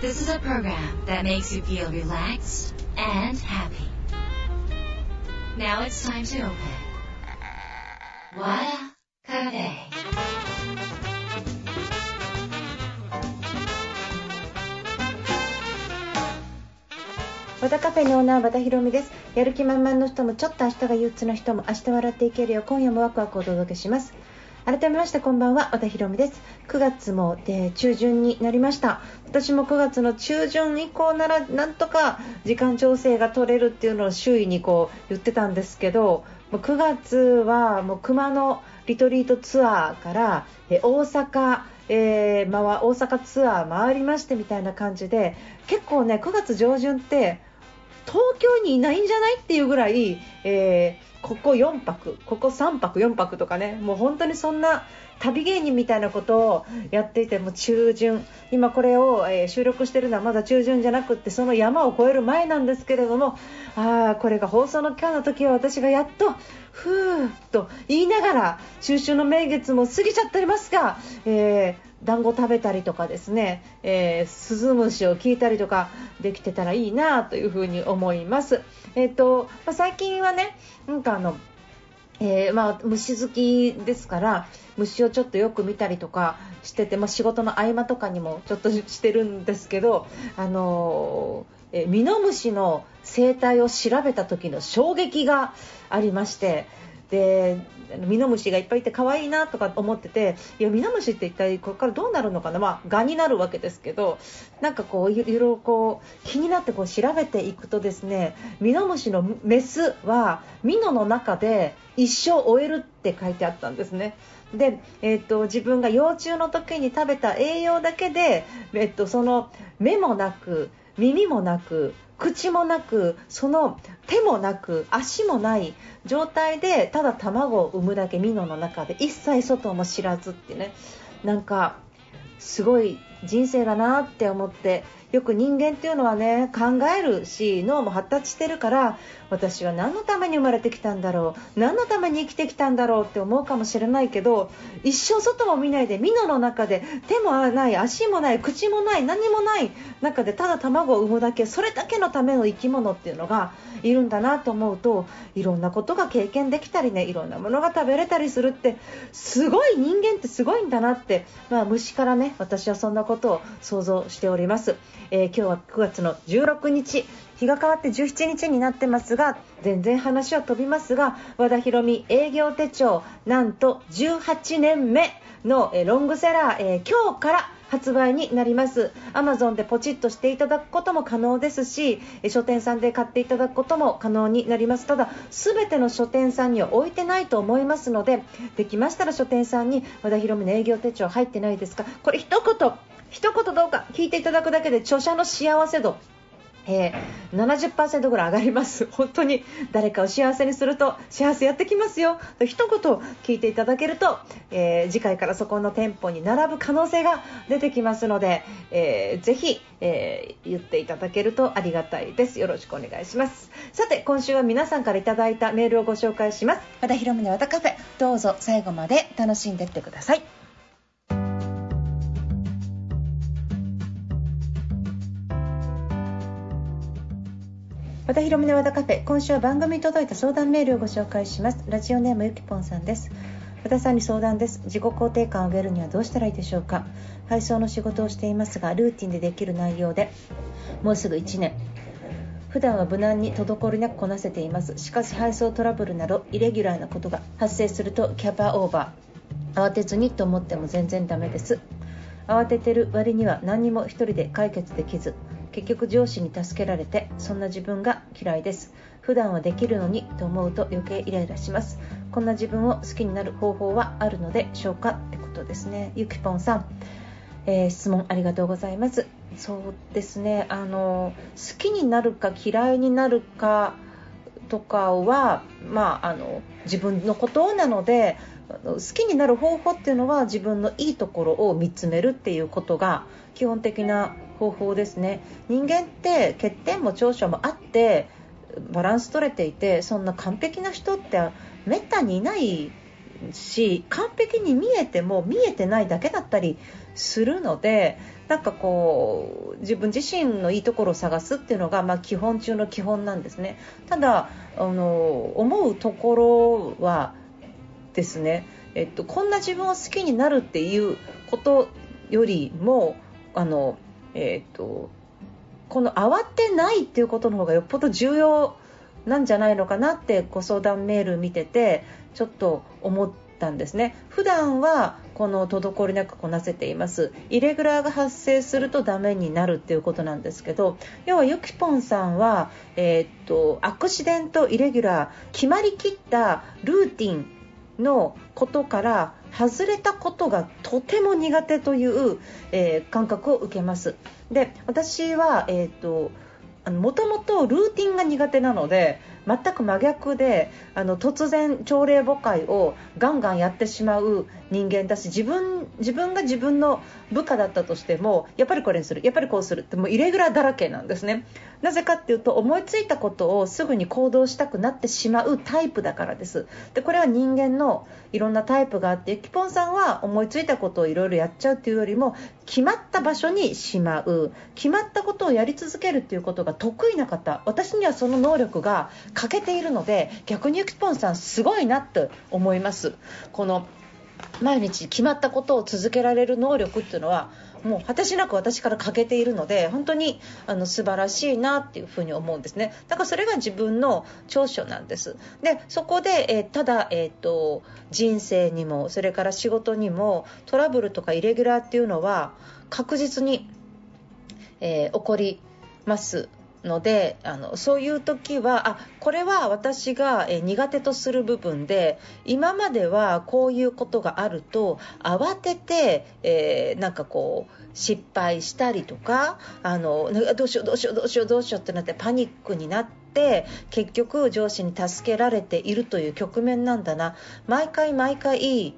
This is a program that makes you feel relaxed and happy. Now it's time to open. Wada Cafe. 和田カフェのオーナー和田博美ですやる気満々の人もちょっと明日が憂鬱の人も明日笑っていけるよう今夜もワクワクお届けします改めましてこんばんは和田博美です。9月も、えー中旬になりました。私も9月の中旬以降ならなんとか時間調整が取れるっていうのを周囲にこう言ってたんですけどもう9月はもう熊野リトリートツアーから、えー大阪えー、まあ大阪ツアー回りましてみたいな感じで結構ね9月上旬って東京にいないんじゃないっていうぐらい、えーここ4泊、ここ3泊、4泊とかね、もう本当にそんな旅芸人みたいなことをやっていて、も中旬、今これを、え収録してるのはまだ中旬じゃなくって、その山を越える前なんですけれども、あーこれが放送の期間の時は私がやっと、ふーっと言いながら、中秋の名月も過ぎちゃっておりますが、えー団子食べたりとかですね、えー、スズムシを聞いたりとかできてたらいいなというふうに思います。えっ、と、まあ、最近はね、なんかあの、えーまあ、虫好きですから虫をちょっとよく見たりとかしてて、まあ、仕事の合間とかにもちょっとしてるんですけど、あのーえミノムシの生態を調べた時の衝撃がありましてでミノムシがいっぱいいて可愛いなとか思ってていやミノムシって一体これからどうなるのかな、まあ、蛾になるわけですけどなんかこういろいろこう気になってこう調べていくとですねミノムシのメスはミノの中で一生終えるって書いてあったんですね。で、えっと自分が幼虫の時に食べた栄養だけで、えっとその目もなく耳もなく口もなくその手もなく足もない状態でただ卵を産むだけミノの中で一切外も知らずってね。なんかすごい人生だなって思ってよく人間っていうのはね考えるし脳も発達してるから私は何のために生まれてきたんだろう何のために生きてきたんだろうって思うかもしれないけど一生外も見ないでミノの中で手もない足もない口もない何もない中でただ卵を産むだけそれだけのための生き物っていうのがいるんだなと思うといろんなことが経験できたりねいろんなものが食べれたりするってすごい人間ってすごいんだなって、まあ、虫からね私はそんなことを想像しております、えー今日は9月の16日。日が変わって17日になってますが全然話は飛びますが和田博美営業手帳なんと18年目のえロングセラー、えー今日から発売になります。Amazon でポチッとしていただくことも可能ですし書店さんで買っていただくことも可能になります。ただ全ての書店さんには置いてないと思いますのでできましたら書店さんに和田博美の営業手帳入ってないですか？これ一言一言どうか聞いていただくだけで著者の幸せ度えー、70%ぐらい上がります、本当に誰かを幸せにすると幸せやってきますよと一言聞いていただけると、えー次回からそこの店舗に並ぶ可能性が出てきますので、えーぜひ、えー言っていただけるとありがたいです。よろしくお願いします。さて、今週は皆さんからいただいたメールをご紹介します。和田博美の和田カフェ、どうぞ最後まで楽しんでってください。和田博美の和田カフェ。今週は番組に届いた相談メールをご紹介します。ラジオネームゆきぽんさんです。和田さんに相談です。自己肯定感を上げるにはどうしたらいいでしょうか。配送の仕事をしていますがルーティンでできる内容でもうすぐ1年。普段は無難に滞りなくこなせています。しかし配送トラブルなどイレギュラーなことが発生するとキャパオーバー。慌てずにと思っても全然ダメです。慌ててる割には何にも一人で解決できず。結局上司に助けられてそんな自分が嫌いです。普段はできるのにと思うと余計イライラします。こんな自分を好きになる方法はあるのでしょうかってことですね。ゆきぽんさん、えー質問ありがとうございます。そうですね。あの好きになるか嫌いになるかとかは、まあ、あの自分のことなので好きになる方法っていうのは自分のいいところを見つめるっていうことが基本的な方法ですね。人間って欠点も長所もあってバランス取れていてそんな完璧な人ってめったにいないし完璧に見えても見えてないだけだったりするのでなんかこう自分自身のいいところを探すっていうのが、まあ、基本中の基本なんですね。ただあの思うところはですね、えっと、こんな自分を好きになるっていうことよりもあの、えっと、この慌てないっていうことの方がよっぽど重要なんじゃないのかなってご相談メール見ててちょっと思ったんですね。普段はこの滞りなくこなせています。イレギュラーが発生するとダメになるっていうことなんですけど要はゆきぽんさんは、えー、っとアクシデントイレギュラー決まりきったルーティンのことから外れたことがとても苦手という、えー、感覚を受けます。で私は、えーともともとルーティンが苦手なので全く真逆であの突然朝礼母会をガンガンやってしまう人間だし自分自分が自分の部下だったとしてもやっぱりこれにする。やっぱりこうする。ってもうイレギュラーだらけなんですね。なぜかっていうと思いついたことをすぐに行動したくなってしまうタイプだからです。でこれは人間のいろんなタイプがあってゆきぽんさんは思いついたことをいろいろやっちゃうっていうよりも決まった場所にしまう。決まったことをやり続けるっていうことが得意な方私にはその能力が欠けているので逆にゆきぽんさんすごいなって思います。この毎日決まったことを続けられる能力っていうのはもう果てしなく私から欠けているので本当にあの素晴らしいなっていうふうに思うんですね。だからそれが自分の長所なんです。でそこで、えー、ただ、えーと、人生にもそれから仕事にもトラブルとかイレギュラーっていうのは確実に、えー、起こります。のであのそういう時はあこれは私が、苦手とする部分で今まではこういうことがあると慌てて、えー、なんかこう失敗したりとかあのどうしようどうしようどうしようどうしようってなってパニックになって結局上司に助けられているという局面なんだな。毎回毎回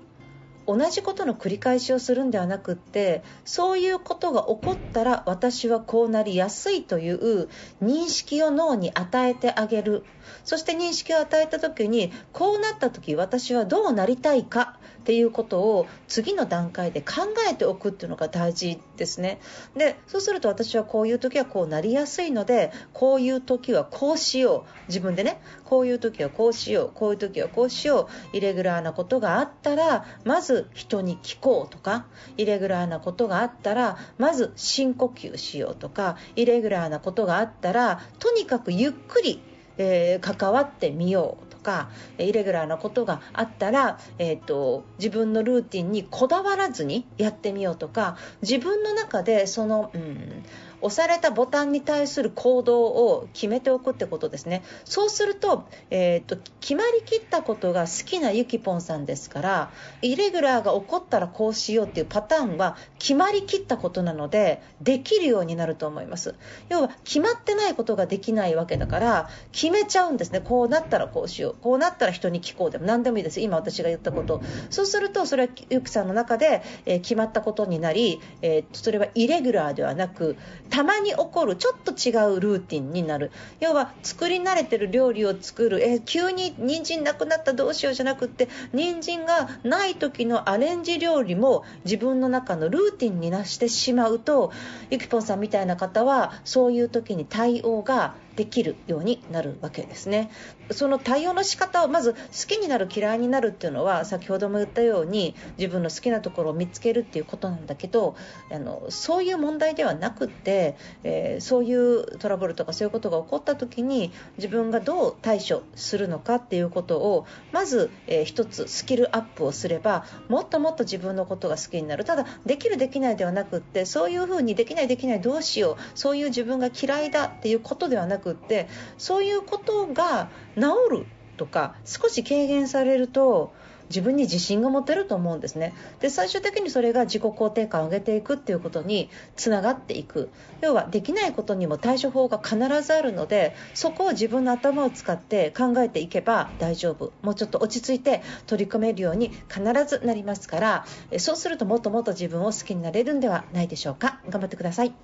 同じことの繰り返しをするんではなくってそういうことが起こったら私はこうなりやすいという認識を脳に与えてあげる。そして認識を与えた時にこうなった時私はどうなりたいかっていうことを次の段階で考えておくっていうのが大事ですね。でそうすると私はこういう時はこうなりやすいのでこういう時はこうしよう。自分でねこういう時はこうしようこういう時はこうしよう。イレギュラーなことがあったらまず人に聞こうとかイレギュラーなことがあったらまず深呼吸しようとかイレギュラーなことがあったらとにかくゆっくりえー、関わってみようとかイレギュラーなことがあったら、えーと、自分のルーティンにこだわらずにやってみようとか自分の中でその、うん、押されたボタンに対する行動を決めておくってことですね。そうすると,、えーと、決まりきったことが好きなゆきぽんさんですからイレギュラーが起こったらこうしようっていうパターンは決まりきったことなのでできるようになると思います。要は決まってないことができないわけだから決めちゃうんですね。こうなったらこうしよう。こうなったら人に聞こうでも何でもいいです。今私が言ったこと。そうするとそれはゆきさんの中で、え、決まったことになり、えー、それはイレギュラーではなくたまに起こるちょっと違うルーティンになる。要は作り慣れてる料理を作る。え急に人参なくなったどうしようじゃなくって人参がない時のアレンジ料理も自分の中のルーティンになしてしまうとゆきぽんさんみたいな方はそういう時に対応ができるようになるわけですね。その対応の仕方をまず好きになる嫌いになるっていうのは先ほども言ったように自分の好きなところを見つけるっていうことなんだけどあのそういう問題ではなくって、えー、そういうトラブルとかそういうことが起こった時に自分がどう対処するのかっていうことをまず、えー、一つスキルアップをすればもっともっと自分のことが好きになる。ただできるできないではなくってそういうふうにできないできないどうしようそういう自分が嫌いだっていうことではなくくってそういうことが治るとか少し軽減されると自分に自信が持てると思うんですね。で最終的にそれが自己肯定感を上げていくっていうことにつながっていく。要はできないことにも対処法が必ずあるのでそこを自分の頭を使って考えていけば大丈夫。もうちょっと落ち着いて取り組めるように必ずなりますからそうするともっともっと自分を好きになれるんではないでしょうか。頑張ってください。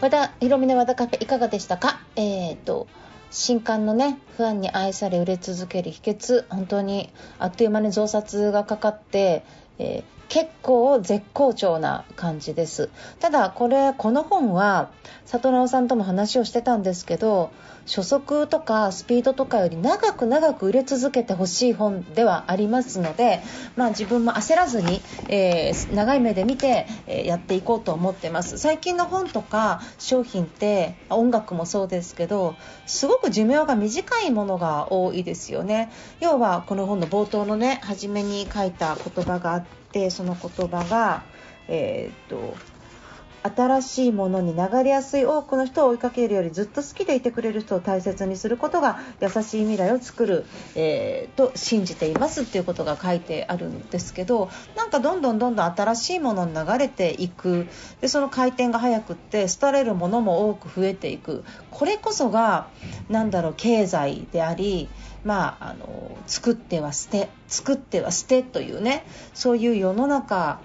和田ひろみの和田カフェいかがでしたか？えっ、と新刊のねファンに愛され売れ続ける秘訣本当にあっという間に増刷がかかって、えー結構絶好調な感じです。ただこれこの本は里直さんとも話をしてたんですけど初速とかスピードとかより長く長く売れ続けてほしい本ではありますので、まあ、自分も焦らずに、えー長い目で見て、えーやっていこうと思ってます。最近の本とか商品って音楽もそうですけどすごく寿命が短いものが多いですよね。要はこの本の冒頭のね初めに書いた言葉があってその言葉がえーっと新しいものに流れやすい多くの人を追いかけるよりずっと好きでいてくれる人を大切にすることが優しい未来を作る、えーと信じていますっていうことが書いてあるんですけどなんかどんどんどんどん新しいものに流れていく。でその回転が速くって廃れるものも多く増えていくこれこそがなんだろう経済でありまあ、あの作っては捨て作っては捨てというねそういう世の中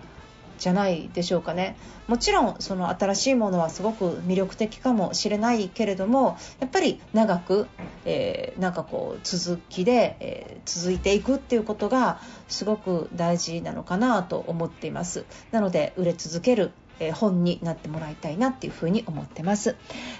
じゃないでしょうかね。もちろんその新しいものはすごく魅力的かもしれないけれどもやっぱり長く、えーなんかこう続きで、えー続いていくっていうことがすごく大事なのかなと思っています。なので売れ続けるえー本になってもらいたいなっていうふうに思ってます、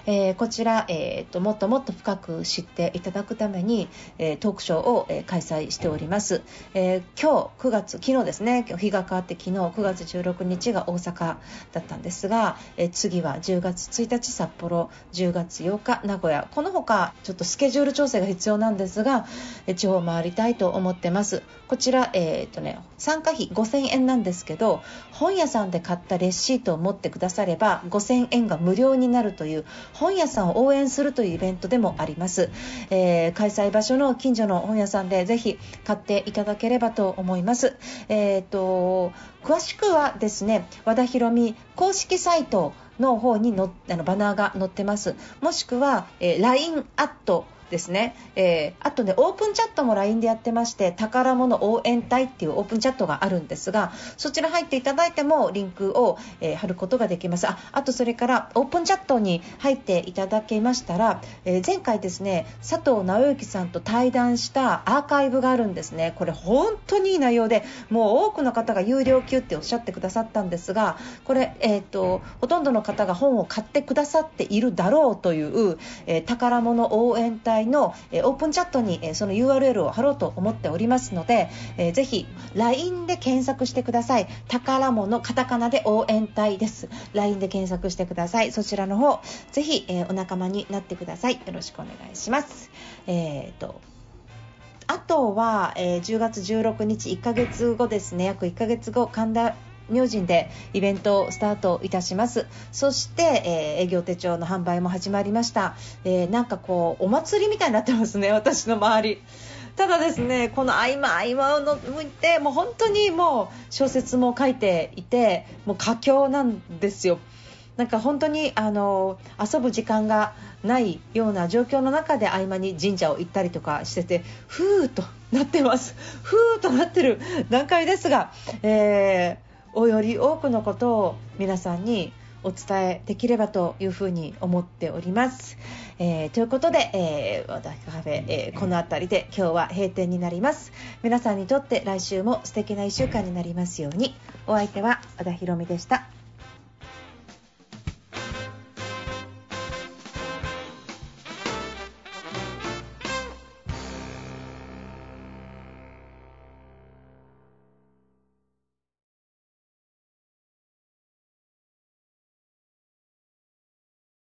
えーこちら、えーともっともっと深く知っていただくために、えートークショーを、えー開催しております、えー今日9月昨日ですね。今日日が変わって昨日9月16日が大阪だったんですが、えー次は10月1日札幌10月8日名古屋。この他ちょっとスケジュール調整が必要なんですが、えー地方を回りたいと思ってます。こちら、えーとね、参加費5000円なんですけど本屋さんで買ったレシートを持ってくだされば5000円が無料になるという本屋さんを応援するというイベントでもあります、えー開催場所の近所の本屋さんでぜひ買っていただければと思います、えーと詳しくはですね和田博美公式サイトの方にのあのバナーが載ってます。もしくは、えー LINE アットですね、えーあとねオープンチャットも LINE でやってまして宝物応援隊っていうオープンチャットがあるんですがそちら入っていただいてもリンクを、えー貼ることができます。ああとそれからオープンチャットに入っていただけましたら、えー前回ですね佐藤直之さんと対談したアーカイブがあるんですね。これ本当にいい内容でもう多くの方が有料級っておっしゃってくださったんですがこれ、えー、とほとんどの方が本を買ってくださっているだろうという、えー宝物応援隊の、えオープンチャットに、えその URL を貼ろうと思っておりますので、えーぜひ LINE で検索してください。宝物カタカナで応援隊です。LINE で検索してください。そちらの方ぜひ、えお仲間になってください。よろしくお願いします。えーとあとは、えー10月16日1ヶ月後ですね。約1ヶ月後神田明神でイベントをスタートいたします。そして、えー営業手帳の販売も始まりました、えーなんかこうお祭りみたいになってますね私の周り。ただですねこの合間合間をの向いてもう本当にもう小説も書いていてもう佳境なんですよ。なんか本当にあの遊ぶ時間がないような状況の中で合間に神社を行ったりとかしててふーとなってます。ふーとなってる段階ですが、えーおより多くのことを皆さんにお伝えできればというふうに思っております。えーということで、えー、和田カフェ、えーこの辺りで今日は閉店になります。皆さんにとって来週も素敵な1週間になりますように。お相手は和田博美でした。